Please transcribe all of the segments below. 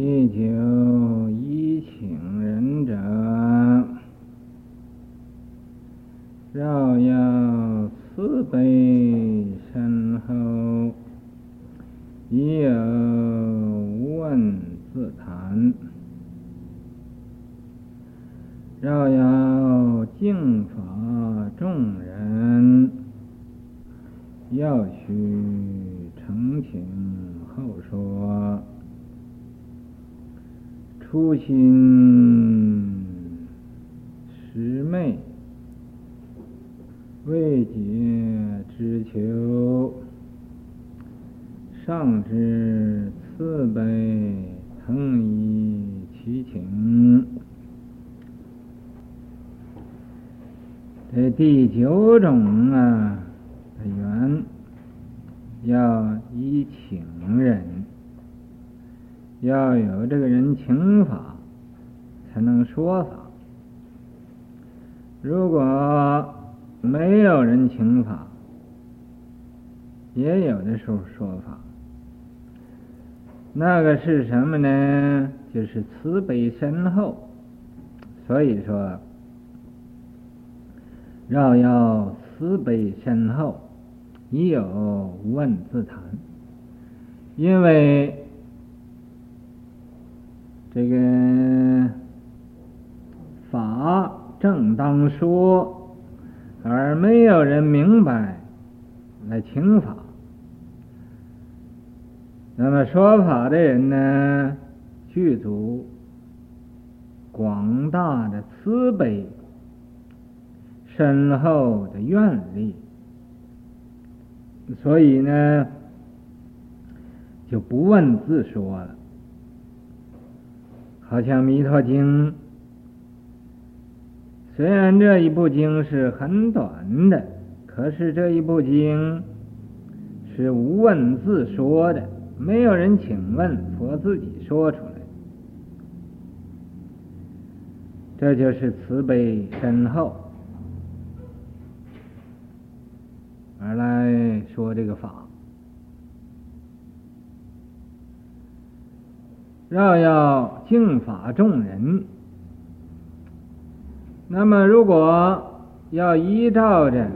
一九，依请人者，饶要慈悲深厚，亦有无问自谈，饶要敬法众人，要须澄请后说。初心实昧，未解之求，上至慈悲，腾以其请。这第九种啊，缘要依请人。要有这个人请法，才能说法。如果没有人请法，也有的时候说法。那个是什么呢？就是慈悲深厚。所以说，要要慈悲深厚，亦有问自谈，因为。这个法正当说，而没有人明白来请法。那么说法的人呢，具足广大的慈悲、深厚的愿力，所以呢，就不问自说了。好像《弥陀经》，虽然这一部经是很短的，可是这一部经是无问自说的，没有人请问，佛自己说出来。这就是慈悲深厚而来说这个法。饶要敬法众人，那么如果要依照着，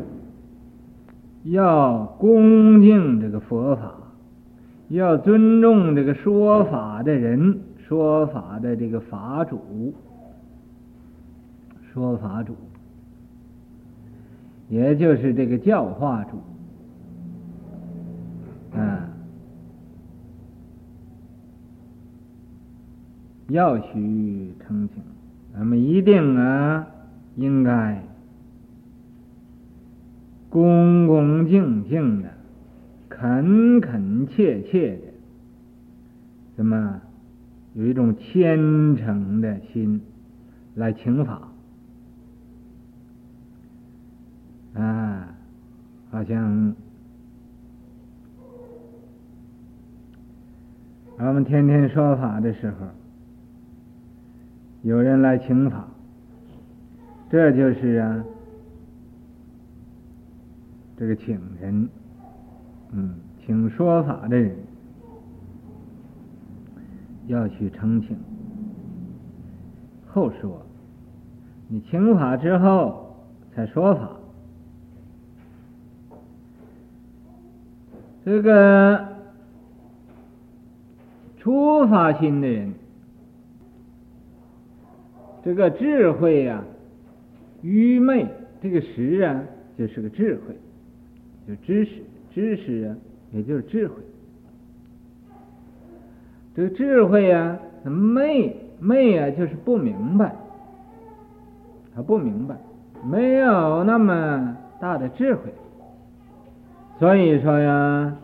要恭敬这个佛法，要尊重这个说法的人，说法的这个法主，说法主，也就是这个教化主，要须澄请，咱们一定啊，应该恭恭敬敬的、恳恳切切的，怎么有一种虔诚的心来请法啊？好像我们天天说法的时候。有人来请法，这就是啊，这个请人，嗯，请说法的人要去澄请，后说，你请法之后才说法，这个初发心的人。这个智慧呀、愚昧，这个识啊，就是个智慧，就知识，知识啊，也就是智慧。这个智慧呀、啊，昧，昧啊，就是不明白，他不明白，没有那么大的智慧，所以说呀，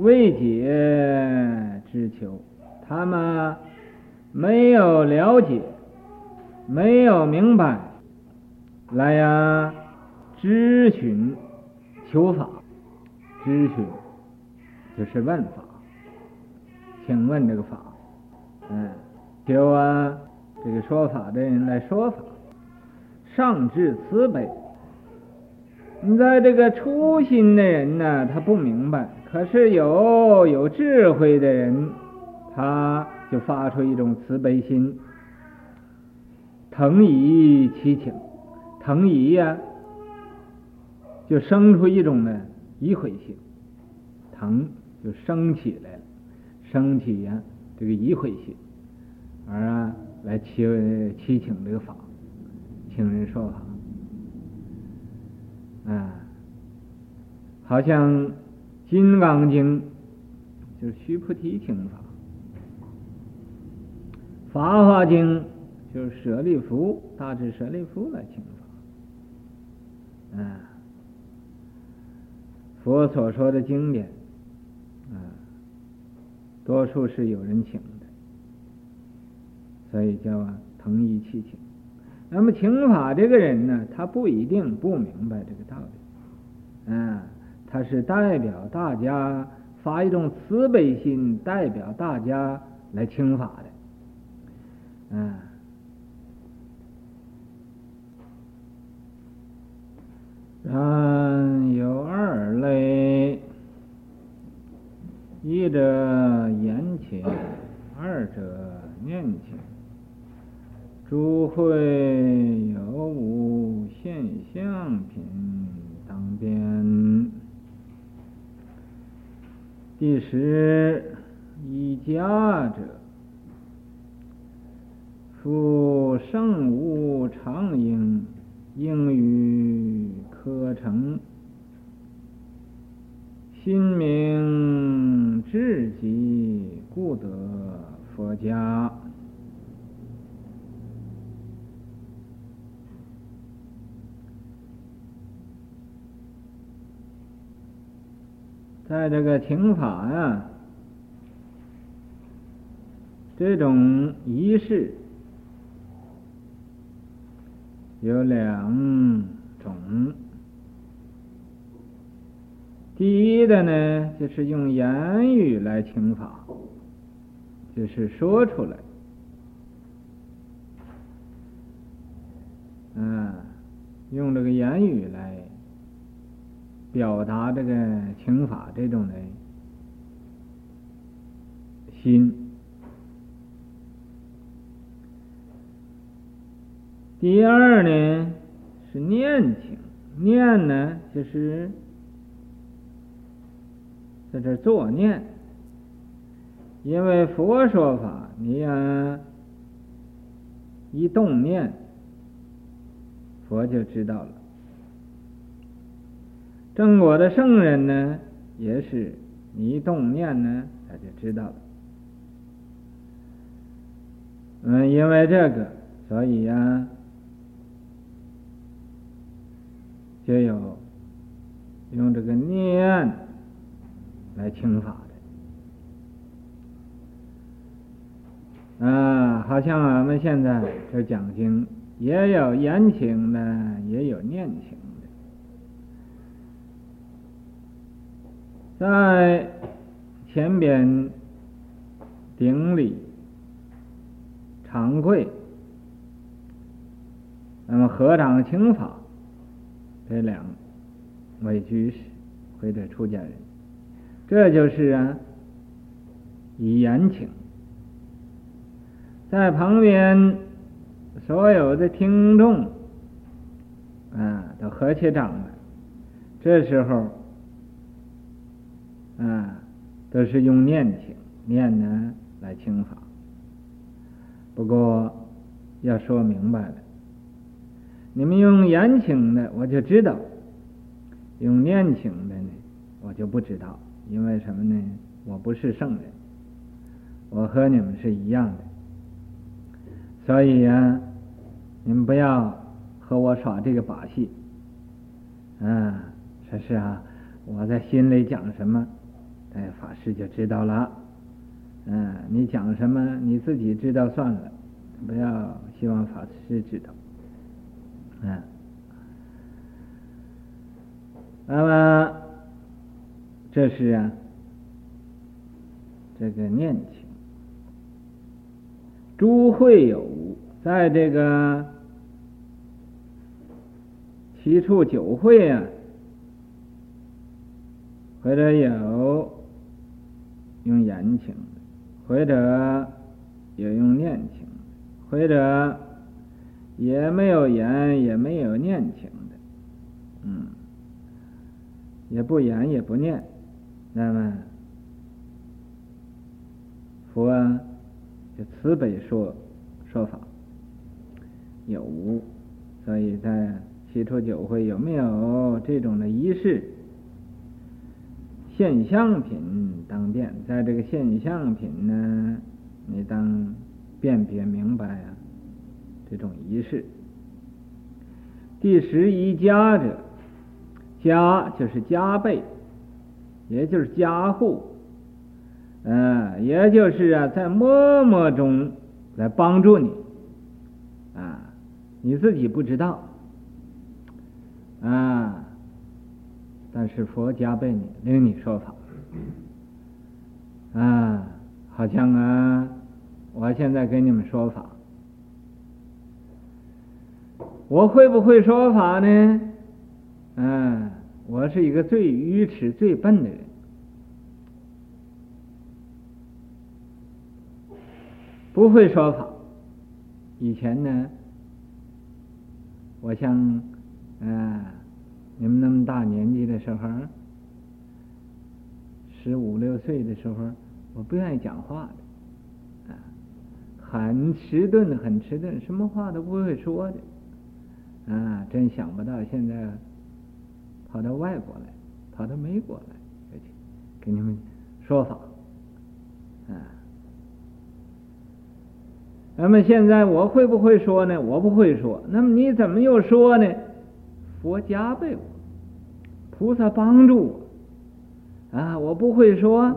未解之求，他们。没有了解，没有明白，来呀，咨询求法，咨询就是问法，请问这个法，嗯，求啊，这个说法的人来说法，上至慈悲，你在这个初心的人呢，他不明白，可是有有智慧的人。他就发出一种慈悲心，腾飴其情，腾飴呀，就生出一种呢颐悔心，腾就升起来了，升起呀这个颐悔心，而啊来祈祈请这个法，请人说法，啊，好像《金刚经》就是须菩提请法。《法华经》就是舍利弗，大致舍利弗来请法，啊，佛所说的经典，啊，多数是有人请的，所以叫啊腾飴其情。那么请法这个人呢，他不一定不明白这个道理，啊，他是代表大家发一种慈悲心，代表大家来请法的。嗯，然有二类，一者言请，二者念请。诸会有无现象品当辨。第十，已迦者。夫圣无常应，应与可成，心明智极，故得佛家。在这个请法呀，这种仪式。有两种，第一的呢，就是用言语来请法，就是说出来，嗯，用这个言语来表达这个请法这种的心。第二呢是念请，念呢就是在这作念，因为佛说法，你呀一动念，佛就知道了。正果的圣人呢，也是你一动念呢，他就知道了。嗯，因为这个，所以呀。就有用这个念来请法的，啊，好像我们现在这讲经也有言情的，也有念情的，在前边顶礼长跪，那么合掌请法。这两位居士或者出家人，这就是啊，以言请，在旁边所有的听众啊，都合起掌来。这时候啊，都是用念请，念呢来请法。不过要说明白了。你们用言请的，我就知道；用念请的呢，我就不知道。因为什么呢？我不是圣人，我和你们是一样的。所以呀，你们不要和我耍这个把戏。嗯，说是啊，我在心里讲什么，哎，法师就知道了。嗯，你讲什么，你自己知道算了，不要希望法师知道。嗯，那么这是啊，这个念情，诸会有无，在这个七处九会啊，或者有用言情的，或者也用念情，或者也没有言，也没有念情的，嗯，也不言也不念，那么佛就慈悲说说法，有无，所以在七出九会有没有这种的仪式？现象品当辨，在这个现象品呢，你当辨别明白啊，这种仪式。第十一加者，加就是加倍，也就是加护，嗯、也就是啊，在默默中来帮助你，啊，你自己不知道，啊。但是佛加倍你，令你说法，啊，好像啊，我现在给你们说法，我会不会说法呢？嗯，我是一个最愚痴、最笨的人，不会说法。以前呢，我像，嗯。你们那么大年纪的时候，十五六岁的时候，我不愿意讲话的，啊，很迟钝，很迟钝，什么话都不会说的，啊，真想不到现在跑到外国来，跑到美国来，给你们说法，啊，那么现在我会不会说呢？我不会说，那么你怎么又说呢？佛加倍我。菩萨帮助我啊！我不会说，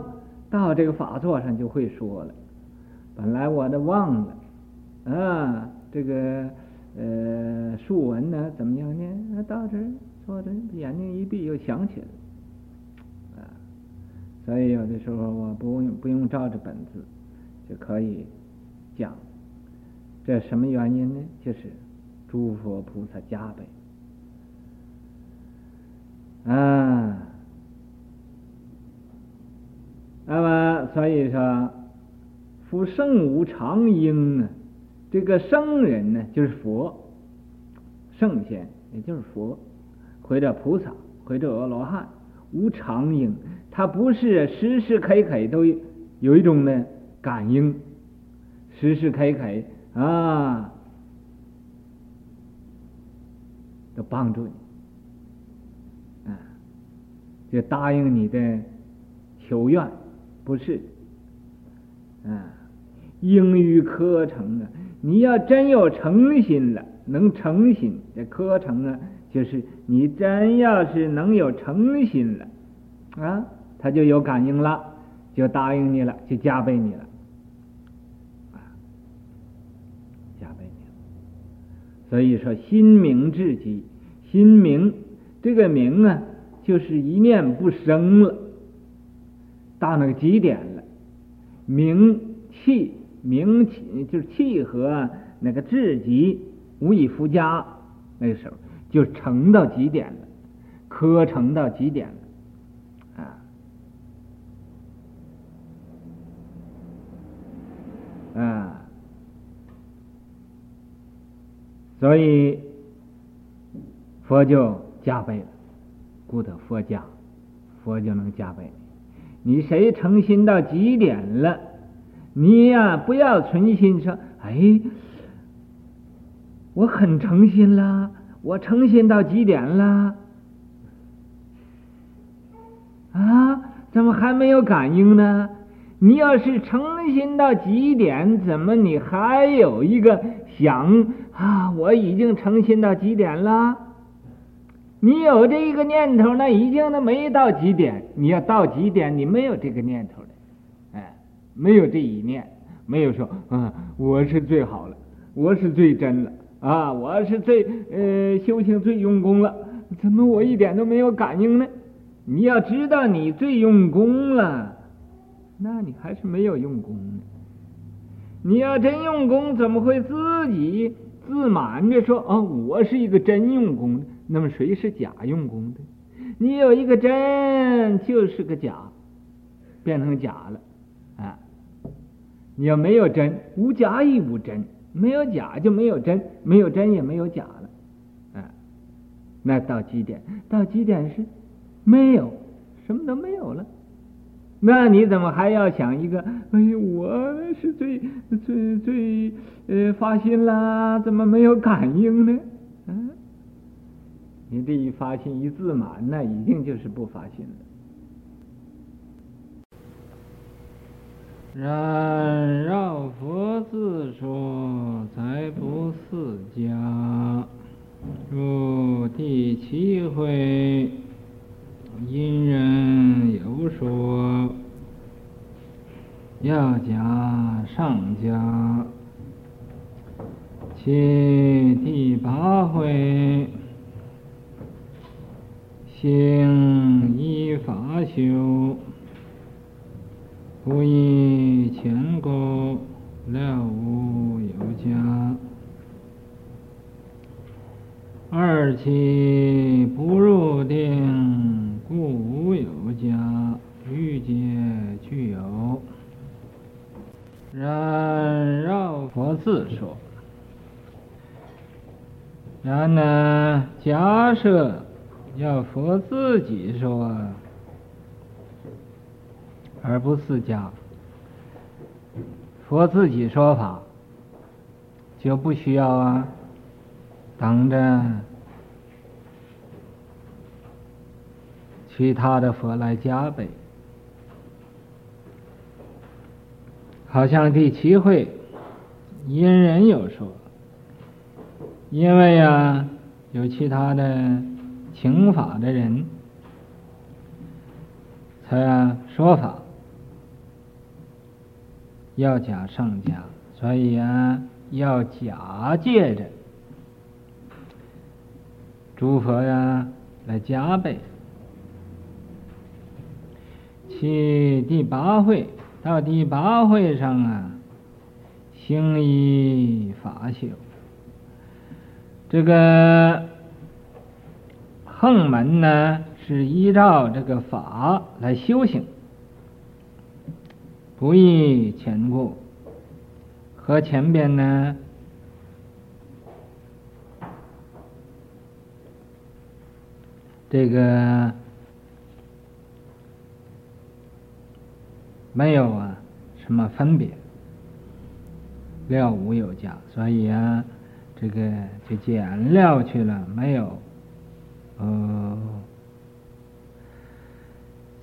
到这个法座上就会说了。本来我都忘了啊，这个呃竖文呢怎么样呢？到这儿坐着，眼睛一闭又想起来啊。所以有的时候我不用不用照着本子就可以讲，这什么原因呢？就是诸佛菩萨加倍。啊，那么所以说，夫圣无常应啊，这个圣人呢，就是佛，圣贤也就是佛，或者菩萨，或者阿罗汉，无常应，他不是时时刻刻都有一种呢感应，时时刻刻啊，都帮助你。啊就答应你的求愿，不是，啊，应于课程啊，你要真有诚心了，能诚心，这课程啊，就是你真要是能有诚心了，啊，他就有感应了，就答应你了，就加倍你了，啊，加倍你了。所以说，心明至极，心明这个明啊。就是一念不生了，到那个极点了，明气明气就是气和那个至极无以复加，那个时候就成到极点了，科成到极点了，啊啊，所以佛就加倍了。故得佛加，佛就能加倍。你谁诚心到极点了，你呀不要存心说，哎，我很诚心啦，我诚心到极点啦，啊，怎么还没有感应呢？你要是诚心到极点，怎么你还有一个想啊？我已经诚心到极点了。你有这一个念头，那已经都没到极点。你要到极点，你没有这个念头的，哎，没有这一念，没有说啊，我是最好了，我是最真了啊，我是最呃修行最用功了，怎么我一点都没有感应呢？你要知道你最用功了，那你还是没有用功呢。你要真用功，怎么会自己自满着说啊，我是一个真用功的？那么谁是假用功的？你有一个真，就是个假，变成假了，啊你要没有真，无假亦无真，没有假就没有真，没有真也没有假了，啊，那到极点，到极点是没有，什么都没有了。那你怎么还要想一个？哎呦，我是最最最呃发心啦，怎么没有感应呢？嗯，你这一发心一自满，那一定就是不发心了。然绕佛自说，才不似家，入第七回。因人有说，要假上假。其第八会，行依法修，不以前故，了无有假。二期不入定。故无有家，欲界具有。然绕佛自说。然呢，假设要佛自己说，而不是家。佛自己说法，就不需要啊，等着。其他的佛来加倍，好像第七会因人有说，因为呀、有其他的请法的人，才说法要假上假，所以啊要假借着诸佛呀来加倍。去第八会到第八会上啊，行依法修。这个横门呢，是依照这个法来修行，不易前过。和前边呢，这个。没有啊，什么分别？了无有价，所以啊，这个就减了去了，没有，呃，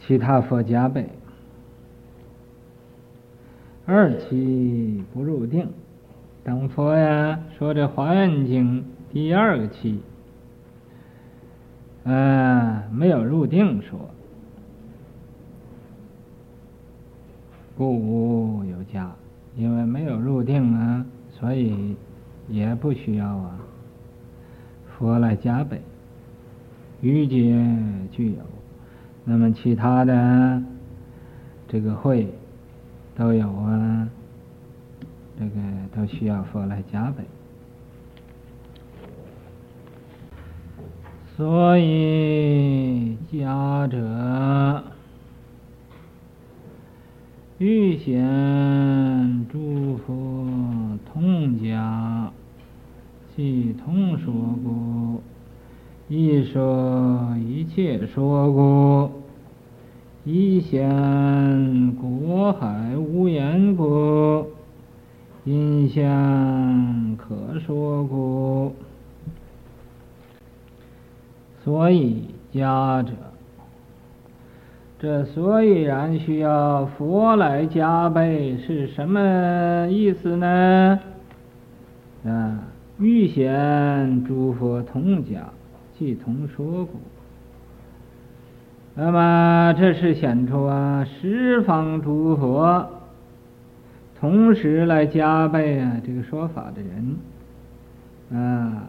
其他佛加被。二期不入定，等佛呀说这《华严经》第二个期，嗯，没有入定说。故无有家，因为没有入定啊，所以也不需要啊。佛来加被，欲界具有，那么其他的这个会都有啊，这个都需要佛来加被。所以家者。欲显诸佛同家，即同说故；亦说一切说故；一显国海无言故；因相可说故。所以家者。这所以然需要佛来加被是什么意思呢？啊，欲显诸佛同假，即同说故。那么这是显出啊十方诸佛同时来加被啊这个说法的人，啊，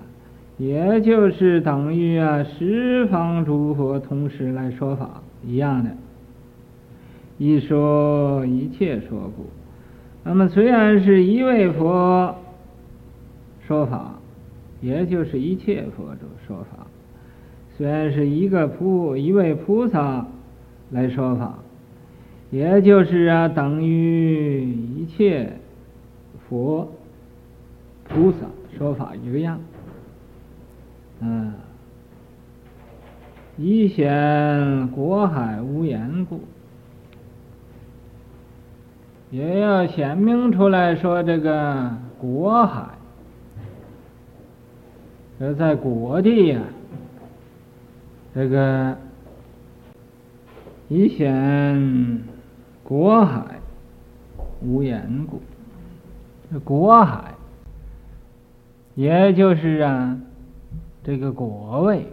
也就是等于啊十方诸佛同时来说法一样的。一说一切说故，那么虽然是一位佛说法，也就是一切佛的说法；虽然是一个菩一位菩萨来说法，也就是啊，等于一切佛菩萨说法一个样。嗯，以显国海无言故，也要显明出来说这个国海，这在国地呀、这个以显国海无言故，这国海，也就是啊。这个国位，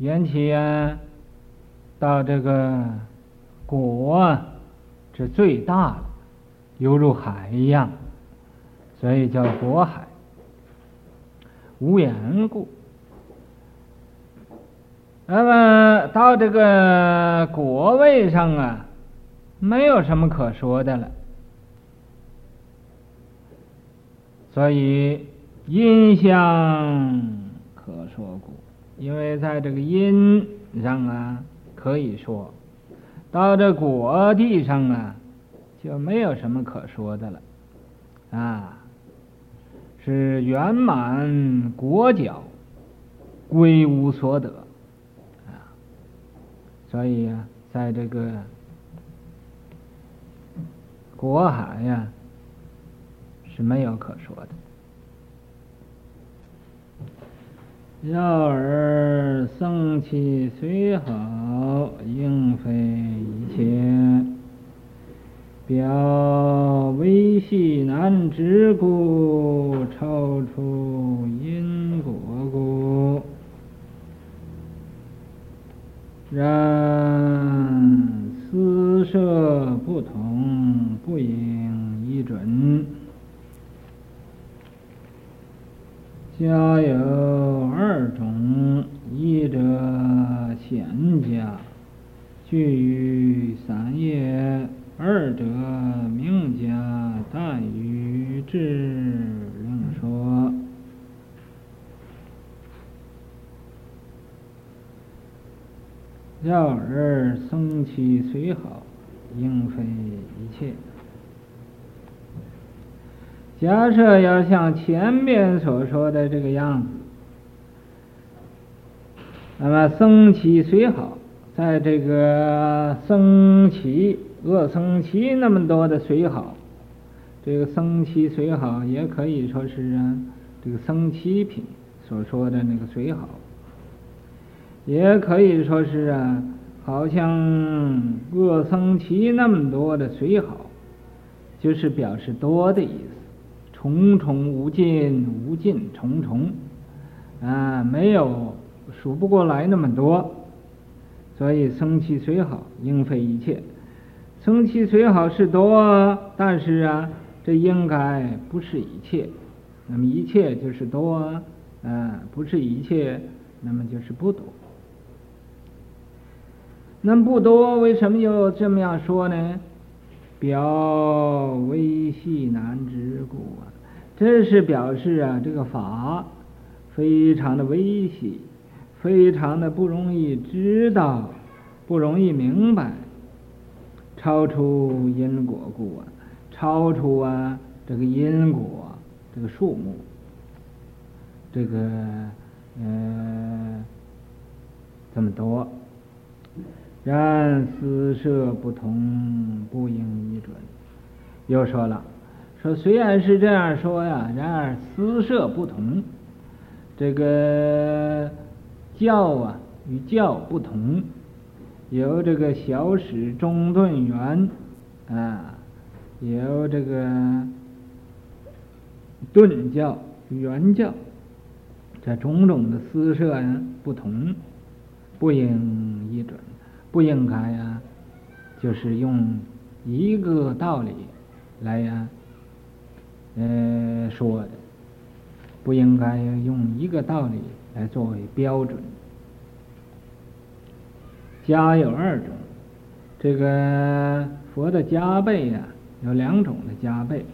缘起啊，到这个果，是最大的，犹如海一样，所以叫果海。无言故，那么到这个果位上啊，没有什么可说的了，所以。音相可说故，因为在这个因上啊可以说，到这果地上啊就没有什么可说的了，啊，是圆满果觉，归无所得，啊，所以啊，在这个果海呀是没有可说的。要尔僧只虽好，应非一切。表微细难直故，超出因果故。然私设不同，不应依准。家有二种，一者显家，聚于三业；二者名家，但与智另说。要尔僧只虽好，应非一切。假设要像前面所说的这个样子，那么僧只虽好，在这个僧只、恶僧只那么多的虽好，这个僧只虽好也可以说是啊，这个僧只品所说的那个虽好，也可以说是啊，好像恶僧只那么多的虽好，就是表示多的意思。重重无尽，无尽重重，啊，没有数不过来那么多，所以僧只虽好，应非一切。僧只虽好是多，但是啊，这应该不是一切。那么一切就是多，啊，不是一切，那么就是不多。那不多，为什么又这么样说呢？表微细难知故啊，这是表示啊，这个法非常的微细，非常的不容易知道，不容易明白，超出因果故啊，超出啊这个因果这个数目，这个呃这么多。然私设不同，不应依准。又说了，说虽然是这样说呀，然而私设不同，这个教啊与教不同，有这个小始中顿圆啊，有这个顿教圆教，这种种的私设呀不同，不应依准。不应该呀，就是用一个道理来呀，呃说的，不应该用一个道理来作为标准。家有二种，这个佛的加倍呀，有两种的加倍。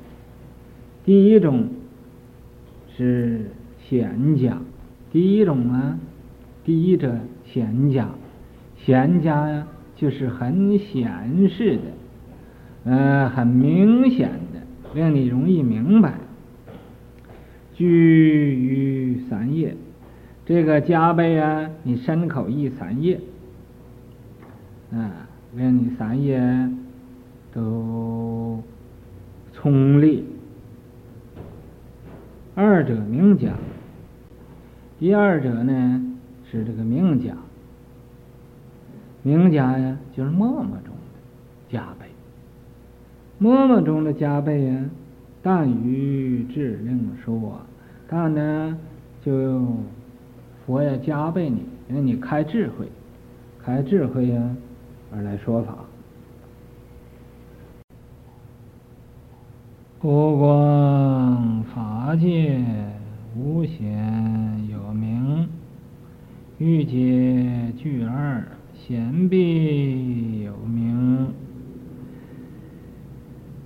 第一种是显家，第一种啊，第一者显家。显家呀，就是很显示的，呃，很明显的，令你容易明白。居于三业，这个加倍啊，你身口意三业，啊，令你三业都聪利。二者名加，第二者呢是这个名加，名加呀就是默默中的加倍，默默中的加倍呀。但于智令说，但呢，就佛要加倍你，因为你开智慧，开智慧呀、而来说法。不光法界无显有名，欲界具二显必有名，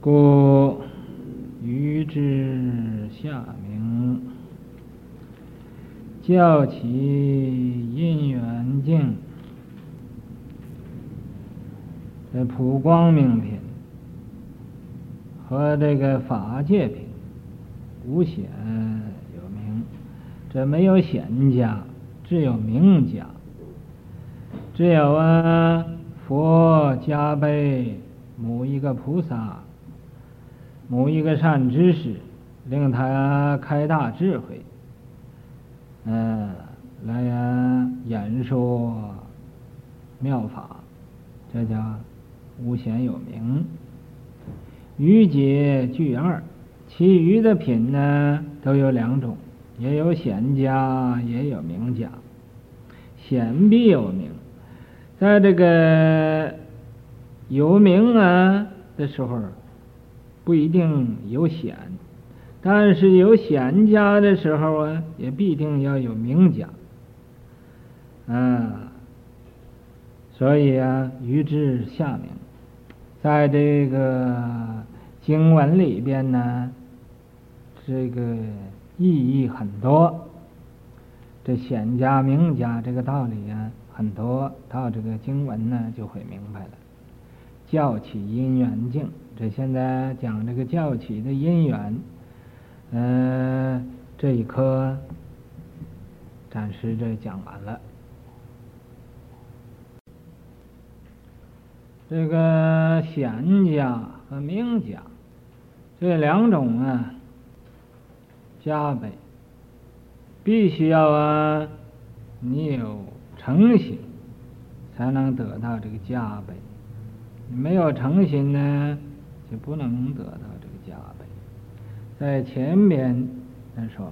故。于之下明，教起因缘境，这普光明品和这个法界品无显有名，这没有显家，只有名家。只有啊，佛加倍某一个菩萨。某一个善知识，令他开大智慧，嗯、来呀演说妙法，这叫无贤有名。余解具二，其余的品呢都有两种，也有显家，也有名家。显必有名，在这个有名啊的时候。不一定有显，但是有显家的时候啊，也必定要有名家。啊，所以啊，于之下明，在这个经文里边呢，这个意义很多。这显家名家这个道理啊，很多，到这个经文呢就会明白了。教起因缘境。这现在讲这个教起的因缘，嗯、呃，这一课暂时这讲完了。这个显家和明家这两种啊，加倍，必须要啊，你有诚心才能得到这个加倍，没有诚心呢？就不能得到这个加倍。在前面他说，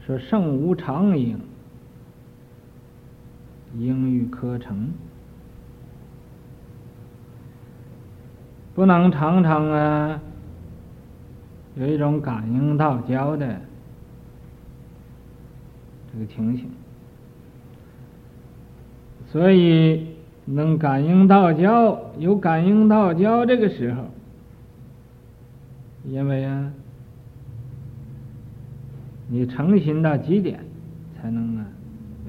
说圣无常应，应欲可成，不能常常啊有一种感应道交的这个情形，所以。能感应道交，有感应道交这个时候，因为啊，你诚心到极点，才能啊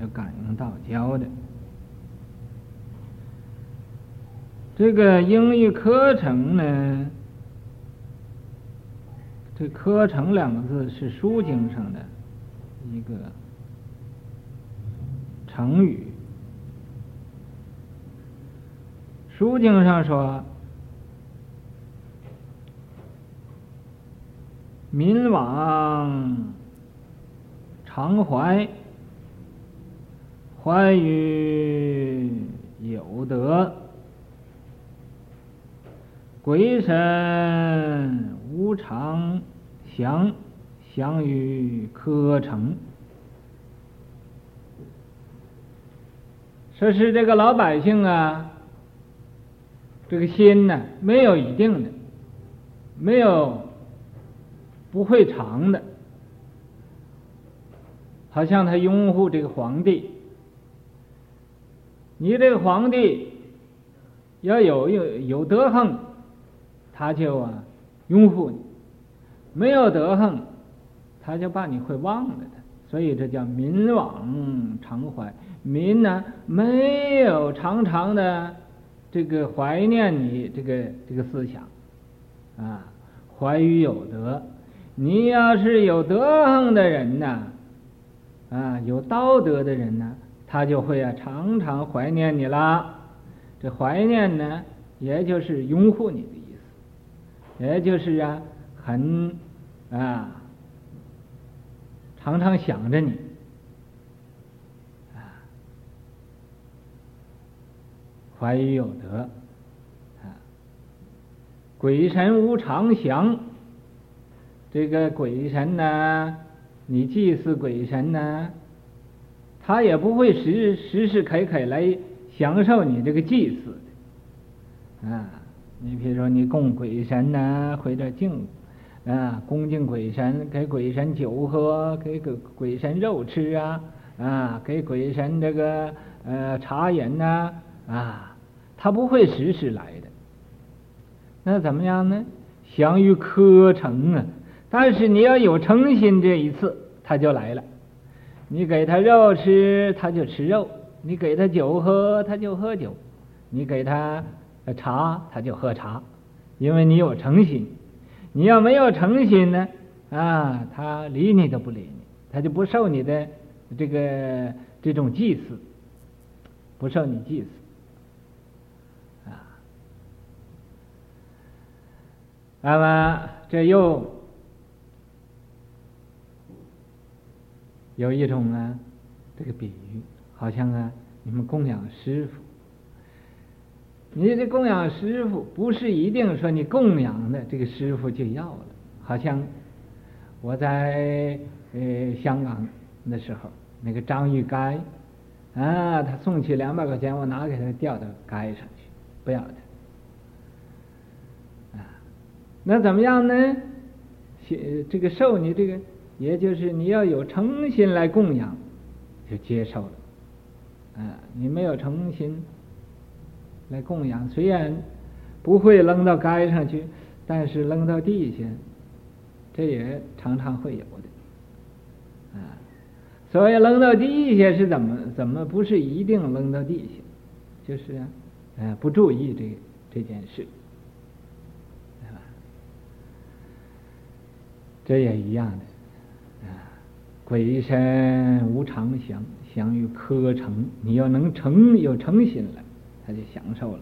有感应道交的。这个英语课程呢，这“课程”两个字是书经上的一个成语。书经上说：“民往常怀，怀于有德；鬼神无常祥，祥于可成。”说是这个老百姓啊。这个心呢，没有一定的，没有不会长的，好像他拥护这个皇帝，你这个皇帝要有有有德行，他就啊拥护你；没有德行，他就把你会忘了的，所以这叫民往常怀。民呢，没有常常的这个怀念你这个这个思想啊，怀于有德。你要是有德行的人呢，啊，有道德的人呢，他就会啊常常怀念你啦。这怀念呢，也就是拥护你的意思，也就是啊很啊常常想着你。怀于有德，啊，鬼神无常祥。这个鬼神呢，你祭祀鬼神呢，他也不会时时时刻刻来享受你这个祭祀的，啊，你比如说你供鬼神呢，或者敬，啊，恭敬鬼神，给鬼神酒喝，给鬼鬼神肉吃啊，啊，给鬼神这个呃茶饮呐，啊。啊他不会时时来的，那怎么样呢？祥于科成啊！但是你要有诚心，这一次他就来了。你给他肉吃，他就吃肉；你给他酒喝，他就喝酒；你给他茶，他就喝茶。因为你有诚心。你要没有诚心呢？啊，他理你都不理你，他就不受你的这个这种祭祀，不受你祭祀。那么这又有一种啊，这个比喻，好像啊，你们供养师傅，你这供养师傅不是一定说你供养的这个师傅就要了，好像我在呃香港的时候，那个张玉该啊，他送去两百块钱，我拿给他掉到街上去，不要他。那怎么样呢？这个受你这个，也就是你要有诚心来供养，就接受了。啊，你没有诚心来供养，虽然不会扔到街上去，但是扔到地下，这也常常会有的。啊，所以扔到地下是怎么怎么不是一定扔到地下，就是，啊不注意这这件事。这也一样的，啊，鬼神无常祥，祥于科成。你要能成有诚心了，他就享受了。